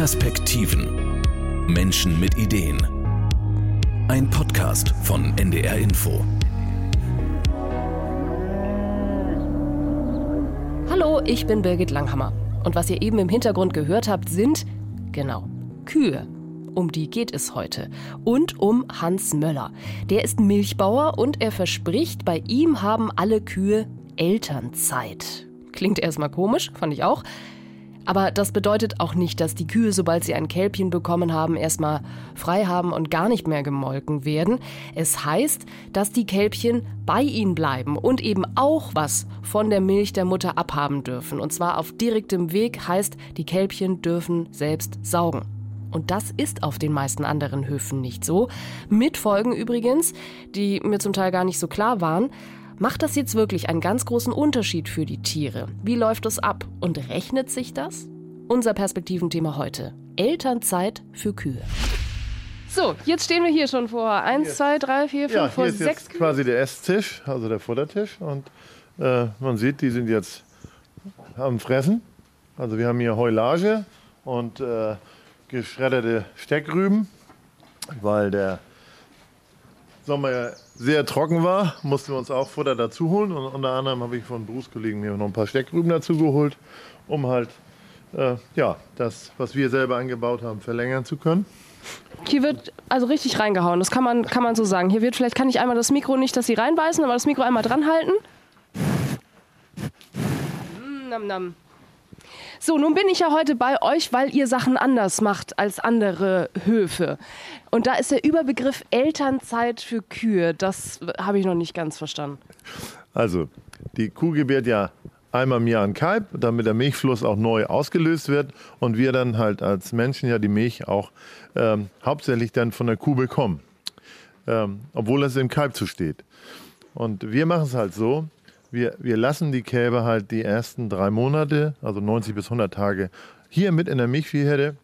Perspektiven. Menschen mit Ideen. Ein Podcast von NDR Info. Hallo, ich bin Birgit Langhammer. Und was ihr eben im Hintergrund gehört habt, sind, genau, Kühe. Um die geht es heute. Und um Hans Möller. Der ist Milchbauer und er verspricht, bei ihm haben alle Kühe Elternzeit. Klingt erstmal komisch, fand ich auch. Aber das bedeutet auch nicht, dass die Kühe, sobald sie ein Kälbchen bekommen haben, erstmal frei haben und gar nicht mehr gemolken werden. Es heißt, dass die Kälbchen bei ihnen bleiben und eben auch was von der Milch der Mutter abhaben dürfen. Und zwar auf direktem Weg heißt, die Kälbchen dürfen selbst saugen. Und das ist auf den meisten anderen Höfen nicht so. Mit Folgen übrigens, die mir zum Teil gar nicht so klar waren. Macht das jetzt wirklich einen ganz großen Unterschied für die Tiere? Wie läuft es ab? Und rechnet sich das? Unser Perspektiventhema heute. Elternzeit für Kühe. So, jetzt stehen wir hier schon vor. Eins, yes. zwei, drei, vier, fünf, ja, vor hier ist sechs jetzt quasi der Esstisch, also der Futtertisch. Und äh, man sieht, die sind jetzt am Fressen. Also wir haben hier Heulage und äh, geschredderte Steckrüben, weil der Sommer sehr trocken war, mussten wir uns auch Futter dazu holen. Und unter anderem habe ich von Berufskollegen mir noch ein paar Steckrüben dazu geholt, um halt äh, ja, das, was wir selber angebaut haben, verlängern zu können. Hier wird also richtig reingehauen, das kann man, kann man so sagen. Hier wird, vielleicht kann ich einmal das Mikro nicht, dass Sie reinbeißen, aber das Mikro einmal dran halten. Mm, nam, nam. So, nun bin ich ja heute bei euch, weil ihr Sachen anders macht als andere Höfe. Und da ist der Überbegriff Elternzeit für Kühe. Das habe ich noch nicht ganz verstanden. Also, die Kuh gebärt ja einmal im Jahr ein Kalb, damit der Milchfluss auch neu ausgelöst wird und wir dann halt als Menschen ja die Milch auch ähm, hauptsächlich dann von der Kuh bekommen, ähm, obwohl es im Kalb zusteht. Und wir machen es halt so, wir, wir lassen die Kälber halt die ersten drei Monate, also 90 bis 100 Tage, hier mit in der Milchviehherde.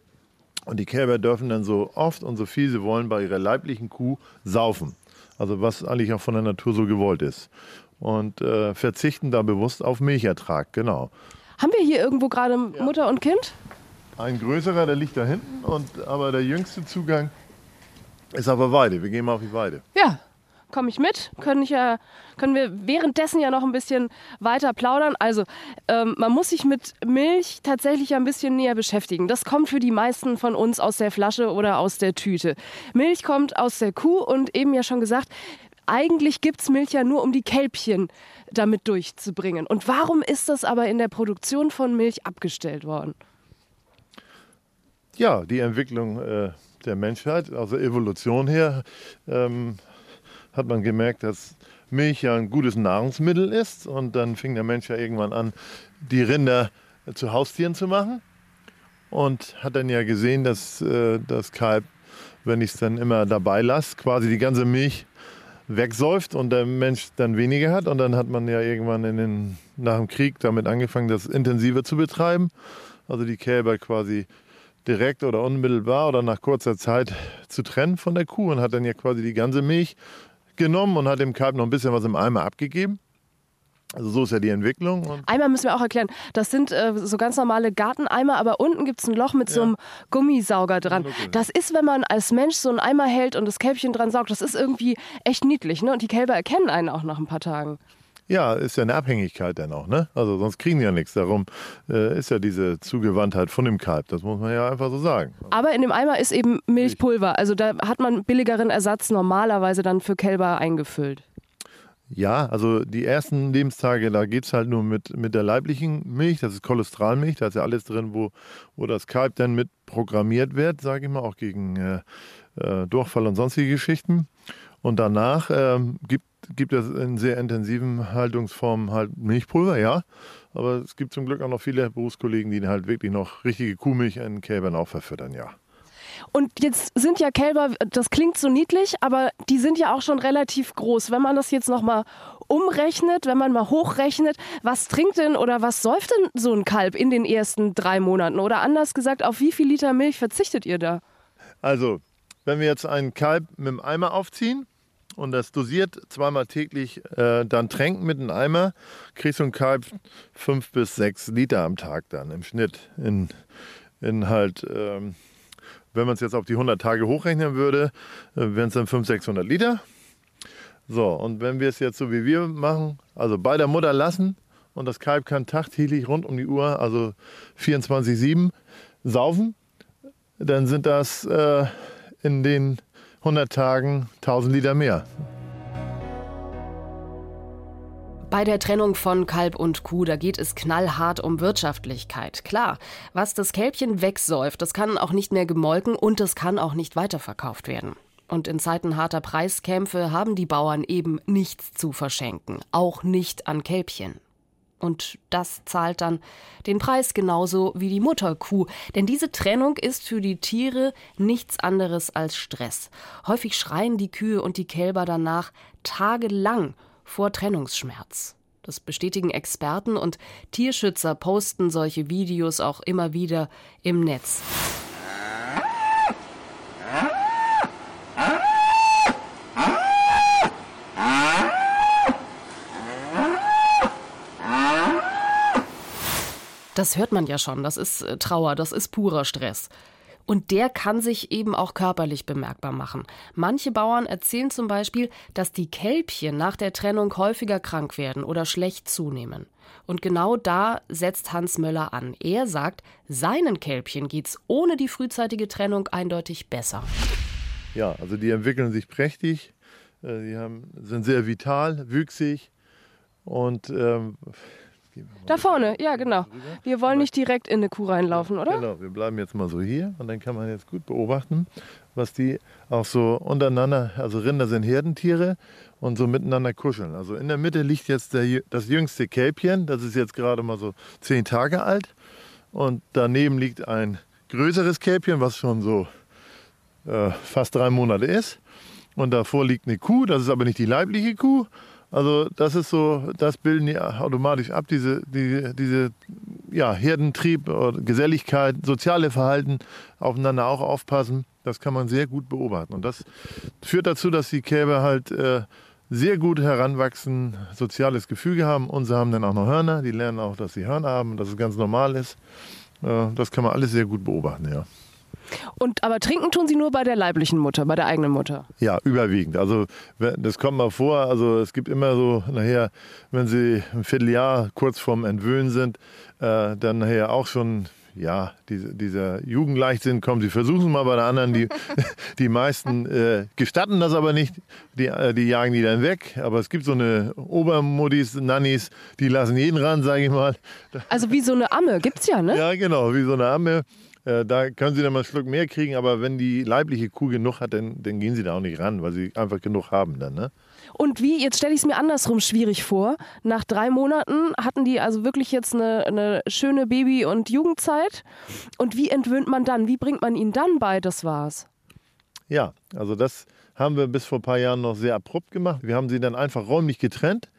Und die Kälber dürfen dann so oft und so viel sie wollen bei ihrer leiblichen Kuh saufen. Also was eigentlich auch von der Natur so gewollt ist. Und äh, verzichten da bewusst auf Milchertrag, genau. Haben wir hier irgendwo gerade ja. Mutter und Kind? Ein größerer, der liegt da hinten, und, aber der jüngste Zugang ist auf der Weide. Wir gehen mal auf die Weide. Ja, komme ich mit. Können, ich ja, können wir währenddessen ja noch ein bisschen weiter plaudern. Also, ähm, man muss sich mit Milch tatsächlich ein bisschen näher beschäftigen. Das kommt für die meisten von uns aus der Flasche oder aus der Tüte. Milch kommt aus der Kuh und eben ja schon gesagt, eigentlich gibt es Milch ja nur, um die Kälbchen damit durchzubringen. Und warum ist das aber in der Produktion von Milch abgestellt worden? Ja, die Entwicklung äh, der Menschheit, also Evolution her, ähm, hat man gemerkt, dass Milch ja ein gutes Nahrungsmittel ist. Und dann fing der Mensch ja irgendwann an, die Rinder zu Haustieren zu machen. Und hat dann ja gesehen, dass äh, das Kalb, wenn ich es dann immer dabei lasse, quasi die ganze Milch wegsäuft und der Mensch dann weniger hat. Und dann hat man ja irgendwann den, nach dem Krieg damit angefangen, das intensiver zu betreiben. Also die Kälber quasi direkt oder unmittelbar oder nach kurzer Zeit zu trennen von der Kuh und hat dann ja quasi die ganze Milch genommen und hat dem Kalb noch ein bisschen was im Eimer abgegeben. Also so ist ja die Entwicklung. Eimer müssen wir auch erklären. Das sind äh, so ganz normale Garteneimer, aber unten gibt es ein Loch mit ja. so einem Gummisauger dran. Das ist, wenn man als Mensch so einen Eimer hält und das Kälbchen dran saugt, das ist irgendwie echt niedlich. Ne? Und die Kälber erkennen einen auch nach ein paar Tagen. Ja, ist ja eine Abhängigkeit dann auch, ne? Also sonst kriegen die ja nichts. Darum äh, ist ja diese Zugewandtheit von dem Kalb. Das muss man ja einfach so sagen. Aber in dem Eimer ist eben Milchpulver. Also da hat man billigeren Ersatz normalerweise dann für Kälber eingefüllt. Ja, also die ersten Lebenstage, da geht es halt nur mit, mit der leiblichen Milch, das ist Cholesterolmilch, da ist ja alles drin, wo, wo das Kalb dann mit programmiert wird, sage ich mal, auch gegen äh, äh, Durchfall und sonstige Geschichten. Und danach ähm, gibt gibt es in sehr intensiven Haltungsformen halt Milchpulver, ja. Aber es gibt zum Glück auch noch viele Berufskollegen, die halt wirklich noch richtige Kuhmilch in Kälbern auch verfüttern, ja. Und jetzt sind ja Kälber, das klingt so niedlich, aber die sind ja auch schon relativ groß. Wenn man das jetzt nochmal umrechnet, wenn man mal hochrechnet, was trinkt denn oder was säuft denn so ein Kalb in den ersten drei Monaten? Oder anders gesagt, auf wie viel Liter Milch verzichtet ihr da? Also, wenn wir jetzt einen Kalb mit dem Eimer aufziehen, und das dosiert zweimal täglich äh, dann tränken mit einem Eimer, kriegst du ein Kalb fünf bis sechs Liter am Tag dann im Schnitt in, in halt, ähm, wenn man es jetzt auf die 100 Tage hochrechnen würde, äh, wären es dann 500, 600 Liter. So, und wenn wir es jetzt so wie wir machen, also bei der Mutter lassen und das Kalb kann tagtäglich rund um die Uhr, also 24-7, saufen, dann sind das äh, in den 100 Tagen 1000 Liter mehr. Bei der Trennung von Kalb und Kuh, da geht es knallhart um Wirtschaftlichkeit. Klar, was das Kälbchen wegsäuft, das kann auch nicht mehr gemolken und es kann auch nicht weiterverkauft werden. Und in Zeiten harter Preiskämpfe haben die Bauern eben nichts zu verschenken, auch nicht an Kälbchen. Und das zahlt dann den Preis genauso wie die Mutterkuh. Denn diese Trennung ist für die Tiere nichts anderes als Stress. Häufig schreien die Kühe und die Kälber danach tagelang vor Trennungsschmerz. Das bestätigen Experten und Tierschützer posten solche Videos auch immer wieder im Netz. Das hört man ja schon, das ist äh, Trauer, das ist purer Stress. Und der kann sich eben auch körperlich bemerkbar machen. Manche Bauern erzählen zum Beispiel, dass die Kälbchen nach der Trennung häufiger krank werden oder schlecht zunehmen. Und genau da setzt Hans Möller an. Er sagt, seinen Kälbchen geht's ohne die frühzeitige Trennung eindeutig besser. Ja, also die entwickeln sich prächtig, äh, die haben, sind sehr vital, wüchsig und ähm, da vorne, ja genau. Wir wollen nicht direkt in eine Kuh reinlaufen, oder? Genau, wir bleiben jetzt mal so hier und dann kann man jetzt gut beobachten, was die auch so untereinander, also Rinder sind Herdentiere und so miteinander kuscheln. Also in der Mitte liegt jetzt der, das jüngste Kälbchen, das ist jetzt gerade mal so zehn Tage alt und daneben liegt ein größeres Kälbchen, was schon so äh, fast drei Monate ist. Und davor liegt eine Kuh, das ist aber nicht die leibliche Kuh, also das ist so, das bilden die automatisch ab, diese, die, diese ja, Herdentrieb, Geselligkeit, soziale Verhalten, aufeinander auch aufpassen. Das kann man sehr gut beobachten. Und das führt dazu, dass die Kälber halt äh, sehr gut heranwachsen, soziales Gefüge haben. Und sie haben dann auch noch Hörner. Die lernen auch, dass sie Hörner haben, dass es ganz normal ist. Äh, das kann man alles sehr gut beobachten, ja. Und aber trinken tun sie nur bei der leiblichen Mutter, bei der eigenen Mutter? Ja, überwiegend. Also das kommt mal vor. Also es gibt immer so nachher, wenn sie ein Vierteljahr kurz vorm Entwöhnen sind, äh, dann nachher auch schon ja, diese, dieser Jugendleichtsinn kommt. Sie versuchen es mal bei der anderen. Die, die meisten äh, gestatten das aber nicht. Die, äh, die jagen die dann weg. Aber es gibt so eine Obermodis, Nannies, die lassen jeden ran, sage ich mal. Also wie so eine Amme, gibt es ja, ne? Ja, genau, wie so eine Amme. Äh, da können sie dann mal einen Schluck mehr kriegen, aber wenn die leibliche Kuh genug hat, dann, dann gehen sie da auch nicht ran, weil sie einfach genug haben dann. Ne? Und wie, jetzt stelle ich es mir andersrum schwierig vor. Nach drei Monaten hatten die also wirklich jetzt eine, eine schöne Baby- und Jugendzeit. Und wie entwöhnt man dann? Wie bringt man ihnen dann bei, das war's? Ja, also das haben wir bis vor ein paar Jahren noch sehr abrupt gemacht. Wir haben sie dann einfach räumlich getrennt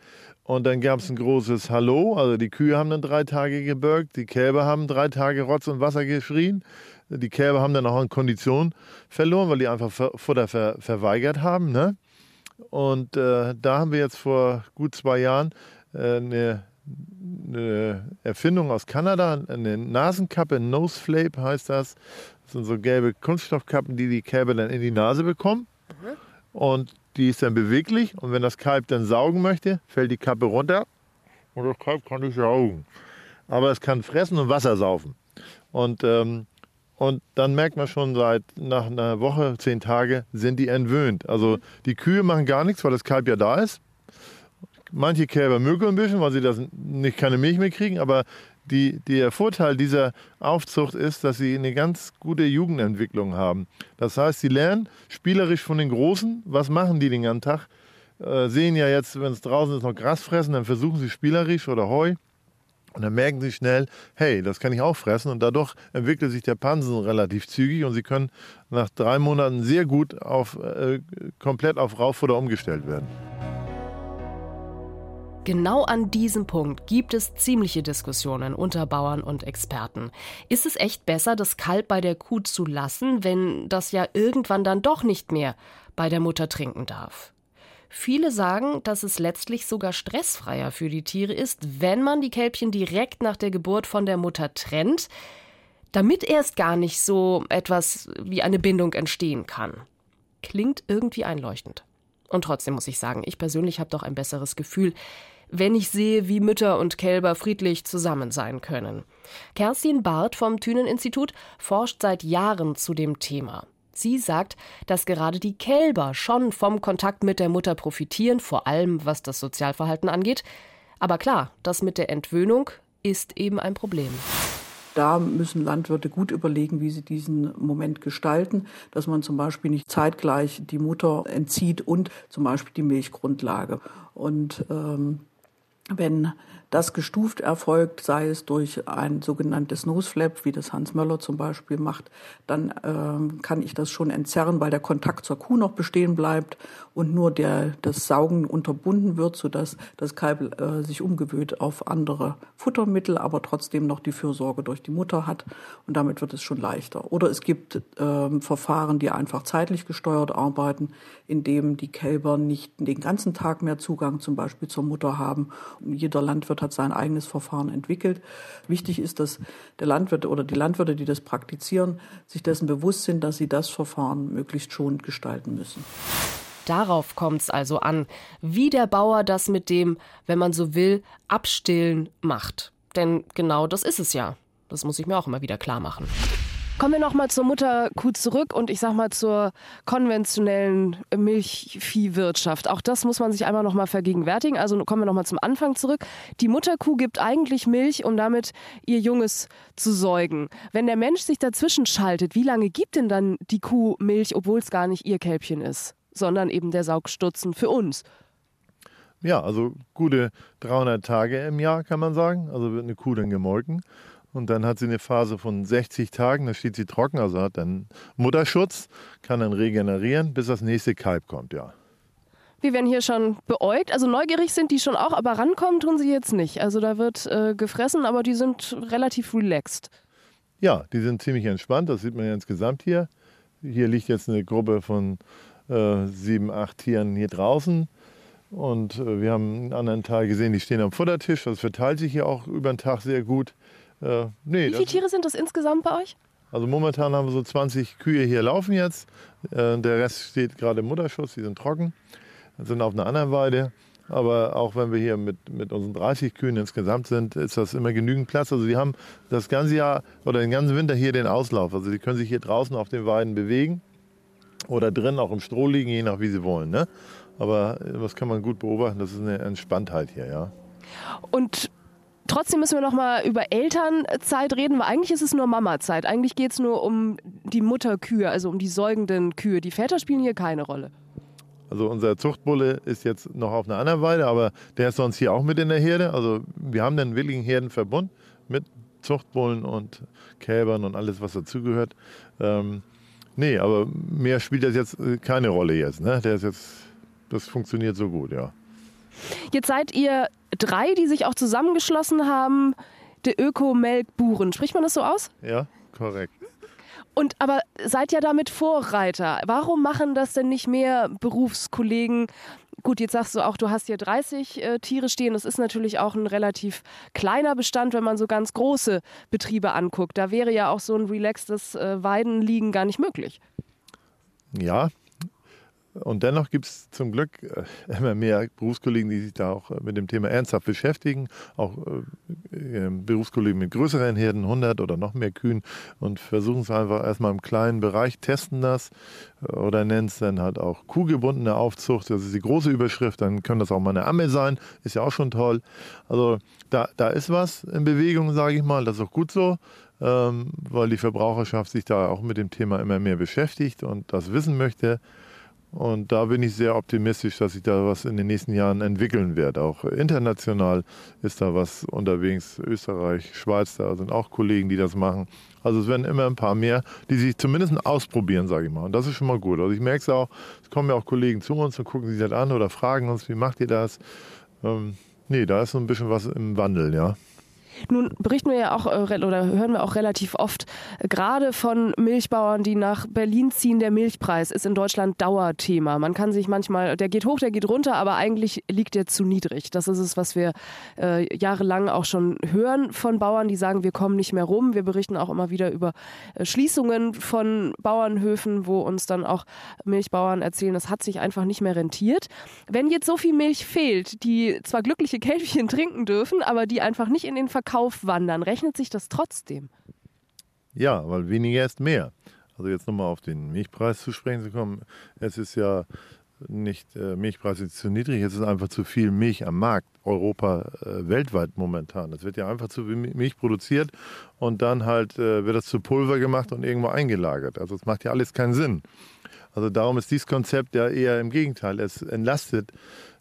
und dann gab es ein großes Hallo. Also die Kühe haben dann drei Tage gebürgt, die Kälber haben drei Tage Rotz und Wasser geschrien. Die Kälber haben dann auch an Kondition verloren, weil die einfach Futter ver verweigert haben. Ne? Und äh, da haben wir jetzt vor gut zwei Jahren äh, eine, eine, Erfindung aus Kanada, eine Nasenkappe, Nose Flape heißt das. Das sind so gelbe Kunststoffkappen, die die Kälber dann in die Nase bekommen. Mhm. Und die ist dann beweglich und wenn das Kalb dann saugen möchte, fällt die Kappe runter und das Kalb kann nicht saugen. Aber es kann fressen und Wasser saufen. Und, ähm, und dann merkt man schon seit nach einer Woche, zehn Tage, sind die entwöhnt. Also die Kühe machen gar nichts, weil das Kalb ja da ist. Manche Kälber mögen ein bisschen, weil sie das nicht keine Milch mehr kriegen, aber die, der Vorteil dieser Aufzucht ist, dass sie eine ganz gute Jugendentwicklung haben. Das heißt, sie lernen spielerisch von den Großen, was machen die den ganzen Tag, äh, sehen ja jetzt, wenn es draußen ist, noch Gras fressen, dann versuchen sie spielerisch oder Heu. Und dann merken sie schnell, hey, das kann ich auch fressen. Und dadurch entwickelt sich der Pansen relativ zügig und sie können nach drei Monaten sehr gut auf, äh, komplett auf Rauffutter umgestellt werden. Genau an diesem Punkt gibt es ziemliche Diskussionen unter Bauern und Experten. Ist es echt besser, das Kalb bei der Kuh zu lassen, wenn das ja irgendwann dann doch nicht mehr bei der Mutter trinken darf? Viele sagen, dass es letztlich sogar stressfreier für die Tiere ist, wenn man die Kälbchen direkt nach der Geburt von der Mutter trennt. damit erst gar nicht so etwas wie eine Bindung entstehen kann. Klingt irgendwie einleuchtend. Und trotzdem muss ich sagen, ich persönlich habe doch ein besseres Gefühl, wenn ich sehe, wie Mütter und Kälber friedlich zusammen sein können. Kerstin Barth vom Thünen-Institut forscht seit Jahren zu dem Thema. Sie sagt, dass gerade die Kälber schon vom Kontakt mit der Mutter profitieren, vor allem was das Sozialverhalten angeht. Aber klar, das mit der Entwöhnung ist eben ein Problem. Da müssen Landwirte gut überlegen, wie sie diesen Moment gestalten, dass man zum Beispiel nicht zeitgleich die Mutter entzieht und zum Beispiel die Milchgrundlage. Und ähm, wenn das gestuft erfolgt, sei es durch ein sogenanntes Noseflap, wie das Hans Möller zum Beispiel macht, dann äh, kann ich das schon entzerren, weil der Kontakt zur Kuh noch bestehen bleibt und nur der, das Saugen unterbunden wird, sodass das Kalb äh, sich umgewöhnt auf andere Futtermittel, aber trotzdem noch die Fürsorge durch die Mutter hat und damit wird es schon leichter. Oder es gibt äh, Verfahren, die einfach zeitlich gesteuert arbeiten, indem die Kälber nicht den ganzen Tag mehr Zugang zum Beispiel zur Mutter haben. Jeder Landwirt Landwirt hat sein eigenes Verfahren entwickelt. Wichtig ist, dass der Landwirt oder die Landwirte, die das praktizieren, sich dessen bewusst sind, dass sie das Verfahren möglichst schonend gestalten müssen. Darauf kommt es also an, wie der Bauer das mit dem, wenn man so will, Abstillen macht. Denn genau das ist es ja. Das muss ich mir auch immer wieder klar machen. Kommen wir nochmal zur Mutterkuh zurück und ich sag mal zur konventionellen Milchviehwirtschaft. Auch das muss man sich einmal nochmal vergegenwärtigen. Also kommen wir nochmal zum Anfang zurück. Die Mutterkuh gibt eigentlich Milch, um damit ihr Junges zu säugen. Wenn der Mensch sich dazwischen schaltet, wie lange gibt denn dann die Kuh Milch, obwohl es gar nicht ihr Kälbchen ist, sondern eben der Saugstutzen für uns? Ja, also gute 300 Tage im Jahr kann man sagen. Also wird eine Kuh dann gemolken. Und dann hat sie eine Phase von 60 Tagen, da steht sie trocken, also hat dann Mutterschutz, kann dann regenerieren, bis das nächste Kalb kommt, ja. Wir werden hier schon beäugt. Also neugierig sind die schon auch, aber rankommen tun sie jetzt nicht. Also da wird äh, gefressen, aber die sind relativ relaxed. Ja, die sind ziemlich entspannt. Das sieht man ja insgesamt hier. Hier liegt jetzt eine Gruppe von äh, sieben, acht Tieren hier draußen. Und äh, wir haben einen anderen Teil gesehen, die stehen am Futtertisch. Das verteilt sich hier auch über den Tag sehr gut. Äh, nee, Wie viele Tiere sind das insgesamt bei euch? Also momentan haben wir so 20 Kühe hier laufen jetzt. Äh, der Rest steht gerade im Mutterschutz, die sind trocken, sind auf einer anderen Weide. Aber auch wenn wir hier mit, mit unseren 30 Kühen insgesamt sind, ist das immer genügend Platz. Also die haben das ganze Jahr oder den ganzen Winter hier den Auslauf. Also die können sich hier draußen auf den Weiden bewegen oder drin auch im Stroh liegen, je nach wie sie wollen. Ne? Aber das kann man gut beobachten, das ist eine Entspanntheit hier, ja. Und Trotzdem müssen wir noch mal über Elternzeit reden, weil eigentlich ist es nur Mamazeit. Eigentlich geht es nur um die Mutterkühe, also um die säugenden Kühe. Die Väter spielen hier keine Rolle. Also unser Zuchtbulle ist jetzt noch auf einer anderen Weide, aber der ist sonst hier auch mit in der Herde. Also wir haben den willigen Herdenverbund mit Zuchtbullen und Kälbern und alles, was dazugehört. Ähm, nee, aber mehr spielt das jetzt keine Rolle jetzt. Ne? Der ist jetzt, das funktioniert so gut, ja. Jetzt seid ihr drei, die sich auch zusammengeschlossen haben, die Öko-Melkburen. Spricht man das so aus? Ja, korrekt. Und aber seid ja damit Vorreiter. Warum machen das denn nicht mehr Berufskollegen? Gut, jetzt sagst du auch, du hast hier 30 äh, Tiere stehen. Das ist natürlich auch ein relativ kleiner Bestand, wenn man so ganz große Betriebe anguckt. Da wäre ja auch so ein relaxtes äh, Weidenliegen gar nicht möglich. Ja, und dennoch gibt es zum Glück äh, immer mehr Berufskollegen, die sich da auch äh, mit dem Thema ernsthaft beschäftigen. Auch äh, Berufskollegen mit größeren Herden, 100 oder noch mehr Kühen und versuchen es einfach erstmal im kleinen Bereich, testen das oder nennen es dann halt auch kuhgebundene Aufzucht. Das ist die große Überschrift. Dann können das auch mal eine Amme sein. Ist ja auch schon toll. Also da, da ist was in Bewegung, sage ich mal. Das ist auch gut so. Ähm, weil die Verbraucherschaft sich da auch mit dem Thema immer mehr beschäftigt und das wissen möchte. Und da bin ich sehr optimistisch, dass sich da was in den nächsten Jahren entwickeln wird. Auch international ist da was unterwegs. Österreich, Schweiz, da sind auch Kollegen, die das machen. Also es werden immer ein paar mehr, die sich zumindest ausprobieren, sage ich mal. Und das ist schon mal gut. Also ich merke es auch, es kommen ja auch Kollegen zu uns und gucken sich das an oder fragen uns, wie macht ihr das? Ähm, nee, da ist so ein bisschen was im Wandel, ja. Nun berichten wir ja auch äh, oder hören wir auch relativ oft äh, gerade von Milchbauern, die nach Berlin ziehen. Der Milchpreis ist in Deutschland Dauerthema. Man kann sich manchmal, der geht hoch, der geht runter, aber eigentlich liegt der zu niedrig. Das ist es, was wir äh, jahrelang auch schon hören von Bauern, die sagen, wir kommen nicht mehr rum. Wir berichten auch immer wieder über äh, Schließungen von Bauernhöfen, wo uns dann auch Milchbauern erzählen, das hat sich einfach nicht mehr rentiert. Wenn jetzt so viel Milch fehlt, die zwar glückliche Kälbchen trinken dürfen, aber die einfach nicht in den Verkauf wandern, rechnet sich das trotzdem? Ja, weil weniger ist mehr. Also jetzt nochmal auf den Milchpreis zu sprechen zu kommen. Es ist ja nicht äh, Milchpreis ist zu niedrig, es ist einfach zu viel Milch am Markt, Europa äh, weltweit momentan. Es wird ja einfach zu viel Milch produziert und dann halt äh, wird das zu Pulver gemacht und irgendwo eingelagert. Also es macht ja alles keinen Sinn. Also darum ist dieses Konzept ja eher im Gegenteil. Es entlastet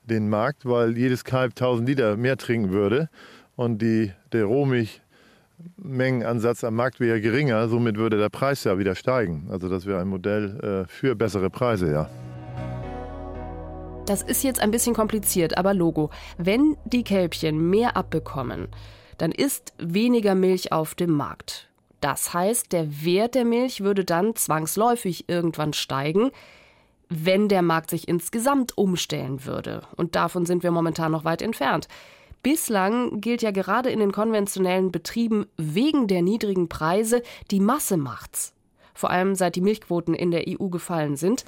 den Markt, weil jedes Kalb 1000 Liter mehr trinken würde und die, der Rohmilchmengenansatz am Markt wäre geringer. Somit würde der Preis ja wieder steigen. Also das wäre ein Modell äh, für bessere Preise, ja. Das ist jetzt ein bisschen kompliziert, aber Logo. Wenn die Kälbchen mehr abbekommen, dann ist weniger Milch auf dem Markt. Das heißt, der Wert der Milch würde dann zwangsläufig irgendwann steigen, wenn der Markt sich insgesamt umstellen würde. Und davon sind wir momentan noch weit entfernt. Bislang gilt ja gerade in den konventionellen Betrieben wegen der niedrigen Preise die Masse macht's. Vor allem seit die Milchquoten in der EU gefallen sind.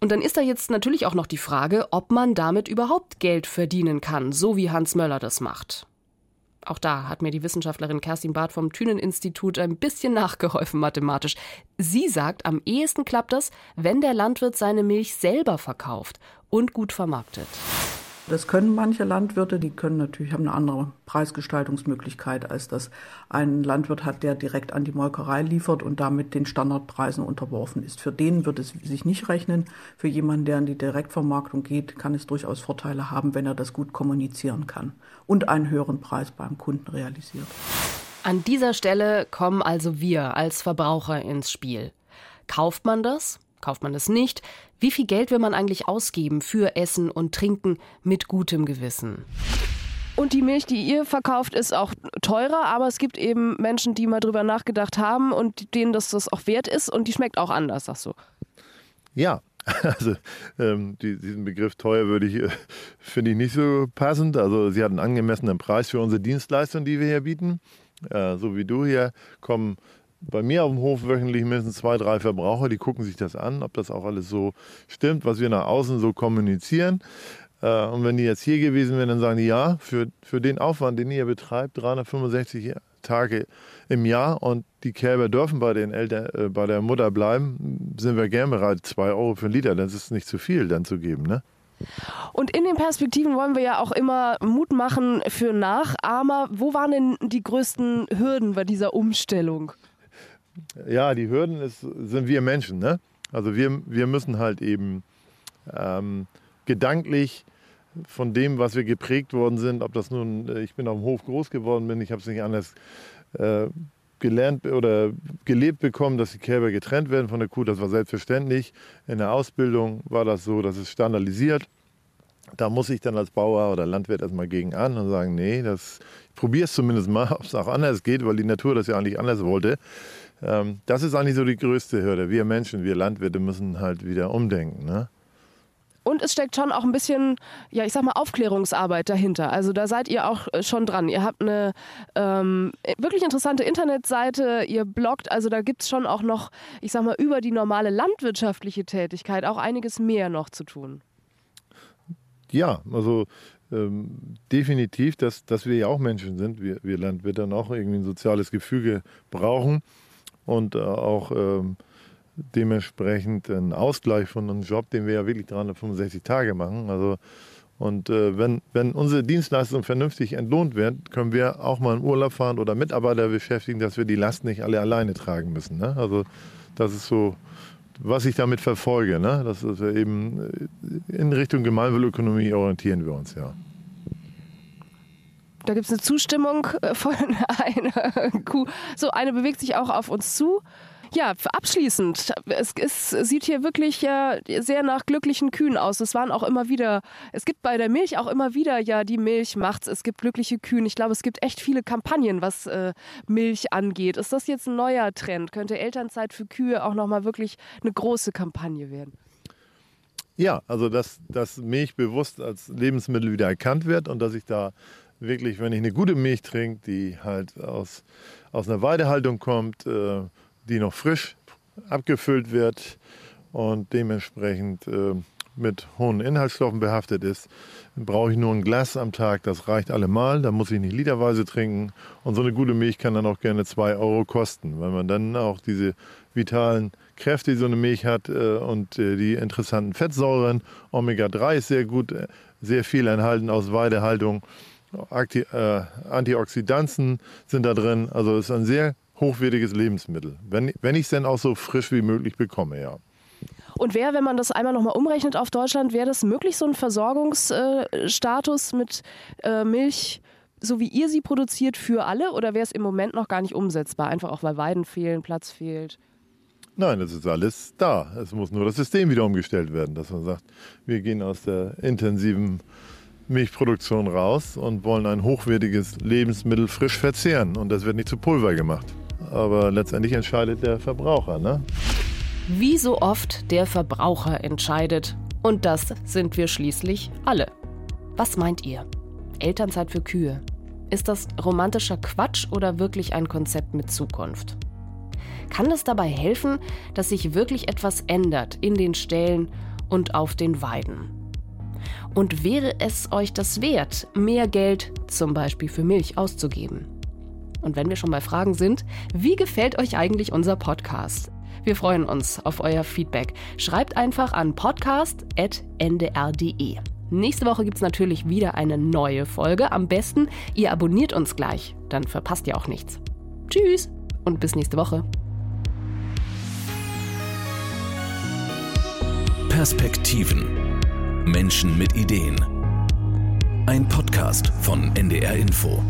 Und dann ist da jetzt natürlich auch noch die Frage, ob man damit überhaupt Geld verdienen kann, so wie Hans Möller das macht. Auch da hat mir die Wissenschaftlerin Kerstin Barth vom Thünen-Institut ein bisschen nachgeholfen mathematisch. Sie sagt, am ehesten klappt das, wenn der Landwirt seine Milch selber verkauft und gut vermarktet. Das können manche Landwirte, die können natürlich haben eine andere Preisgestaltungsmöglichkeit, als das ein Landwirt hat, der direkt an die Molkerei liefert und damit den Standardpreisen unterworfen ist. Für den wird es sich nicht rechnen. Für jemanden, der in die Direktvermarktung geht, kann es durchaus Vorteile haben, wenn er das gut kommunizieren kann und einen höheren Preis beim Kunden realisiert. An dieser Stelle kommen also wir als Verbraucher ins Spiel. Kauft man das? Kauft man es nicht? Wie viel Geld will man eigentlich ausgeben für Essen und Trinken mit gutem Gewissen? Und die Milch, die ihr verkauft, ist auch teurer, aber es gibt eben Menschen, die mal drüber nachgedacht haben und denen das, das auch wert ist und die schmeckt auch anders, sagst du. Ja, also ähm, die, diesen Begriff teuer würde ich, äh, finde ich nicht so passend. Also sie hat einen angemessenen Preis für unsere Dienstleistung, die wir hier bieten. Äh, so wie du hier kommen bei mir auf dem Hof wöchentlich mindestens zwei, drei Verbraucher, die gucken sich das an, ob das auch alles so stimmt, was wir nach außen so kommunizieren. Äh, und wenn die jetzt hier gewesen wären, dann sagen die, ja, für, für den Aufwand, den ihr betreibt, 365 Tage im Jahr und die Kälber dürfen bei, den Eltern, äh, bei der Mutter bleiben, sind wir gern bereit, zwei Euro für einen Liter, das ist nicht zu viel dann zu geben. Ne? Und in den Perspektiven wollen wir ja auch immer Mut machen für Nachahmer. Wo waren denn die größten Hürden bei dieser Umstellung? Ja, die Hürden ist, sind wir Menschen. Ne? Also wir, wir müssen halt eben ähm, gedanklich von dem, was wir geprägt worden sind, ob das nun, äh, ich bin auf dem Hof groß geworden bin, ich habe es nicht anders äh, gelernt oder gelebt bekommen, dass die Kälber getrennt werden von der Kuh, das war selbstverständlich. In der Ausbildung war das so, das ist standardisiert. Da muss ich dann als Bauer oder Landwirt erstmal gegen an und sagen, nee, das, ich probiere es zumindest mal, ob es auch anders geht, weil die Natur das ja eigentlich anders wollte. Ähm, das ist eigentlich so die größte Hürde. Wir Menschen, wir Landwirte müssen halt wieder umdenken. Ne? Und es steckt schon auch ein bisschen, ja, ich sag mal, Aufklärungsarbeit dahinter. Also da seid ihr auch äh, schon dran. Ihr habt eine ähm, wirklich interessante Internetseite, ihr bloggt, also da gibt es schon auch noch, ich sag mal, über die normale landwirtschaftliche Tätigkeit auch einiges mehr noch zu tun. Ja, also ähm, definitiv, dass, dass wir ja auch Menschen sind, wir, wir Landwirte auch irgendwie ein soziales Gefüge brauchen und äh, auch ähm, dementsprechend einen Ausgleich von einem Job, den wir ja wirklich 365 Tage machen. Also und äh, wenn, wenn unsere Dienstleistung vernünftig entlohnt wird, können wir auch mal in Urlaub fahren oder Mitarbeiter beschäftigen, dass wir die Last nicht alle alleine tragen müssen. Ne? Also das ist so, was ich damit verfolge. Ne? Das ist eben äh, in Richtung Gemeinwohlökonomie orientieren wir uns ja. Da gibt es eine Zustimmung äh, von einer Kuh. So, eine bewegt sich auch auf uns zu. Ja, abschließend. Es, es, sieht hier wirklich ja sehr nach glücklichen Kühen aus. Es waren auch immer wieder, es gibt bei der Milch auch immer wieder, ja, die Milch macht's. Es gibt glückliche Kühen. Ich glaube, es gibt echt viele Kampagnen, was äh, Milch angeht. Ist das jetzt ein neuer Trend? Könnte Elternzeit für Kühe auch nochmal wirklich eine große Kampagne werden? Ja, also dass, dass Milch bewusst als Lebensmittel wieder erkannt wird und dass ich da wirklich, wenn ich eine gute Milch trinke, die halt aus, aus einer Weidehaltung kommt, äh, die noch frisch abgefüllt wird und dementsprechend äh, mit hohen Inhaltsstoffen behaftet ist, brauche ich nur ein Glas am Tag, das reicht allemal, da muss ich nicht literweise trinken. Und so eine gute Milch kann dann auch gerne 2 Euro kosten, weil man dann auch diese vitalen Kräfte, die so eine Milch hat äh, und äh, die interessanten Fettsäuren, Omega-3 ist sehr gut, äh, sehr viel enthalten aus Weidehaltung, Akti äh, Antioxidantien sind da drin, also es ist ein sehr hochwertiges Lebensmittel. Wenn, wenn ich es denn auch so frisch wie möglich bekomme, ja. Und wäre, wenn man das einmal nochmal umrechnet auf Deutschland, wäre das möglich, so ein Versorgungsstatus äh, mit äh, Milch, so wie ihr sie produziert, für alle? Oder wäre es im Moment noch gar nicht umsetzbar? Einfach auch, weil Weiden fehlen, Platz fehlt? Nein, es ist alles da. Es muss nur das System wieder umgestellt werden, dass man sagt, wir gehen aus der intensiven Milchproduktion raus und wollen ein hochwertiges Lebensmittel frisch verzehren. Und das wird nicht zu Pulver gemacht aber letztendlich entscheidet der Verbraucher. Ne? Wie so oft der Verbraucher entscheidet. Und das sind wir schließlich alle. Was meint ihr? Elternzeit für Kühe. Ist das romantischer Quatsch oder wirklich ein Konzept mit Zukunft? Kann es dabei helfen, dass sich wirklich etwas ändert in den Ställen und auf den Weiden? Und wäre es euch das wert, mehr Geld zum Beispiel für Milch auszugeben? Und wenn wir schon bei Fragen sind, wie gefällt euch eigentlich unser Podcast? Wir freuen uns auf euer Feedback. Schreibt einfach an podcast.ndr.de. Nächste Woche gibt es natürlich wieder eine neue Folge. Am besten, ihr abonniert uns gleich, dann verpasst ihr auch nichts. Tschüss und bis nächste Woche. Perspektiven. Menschen mit Ideen. Ein Podcast von NDR Info.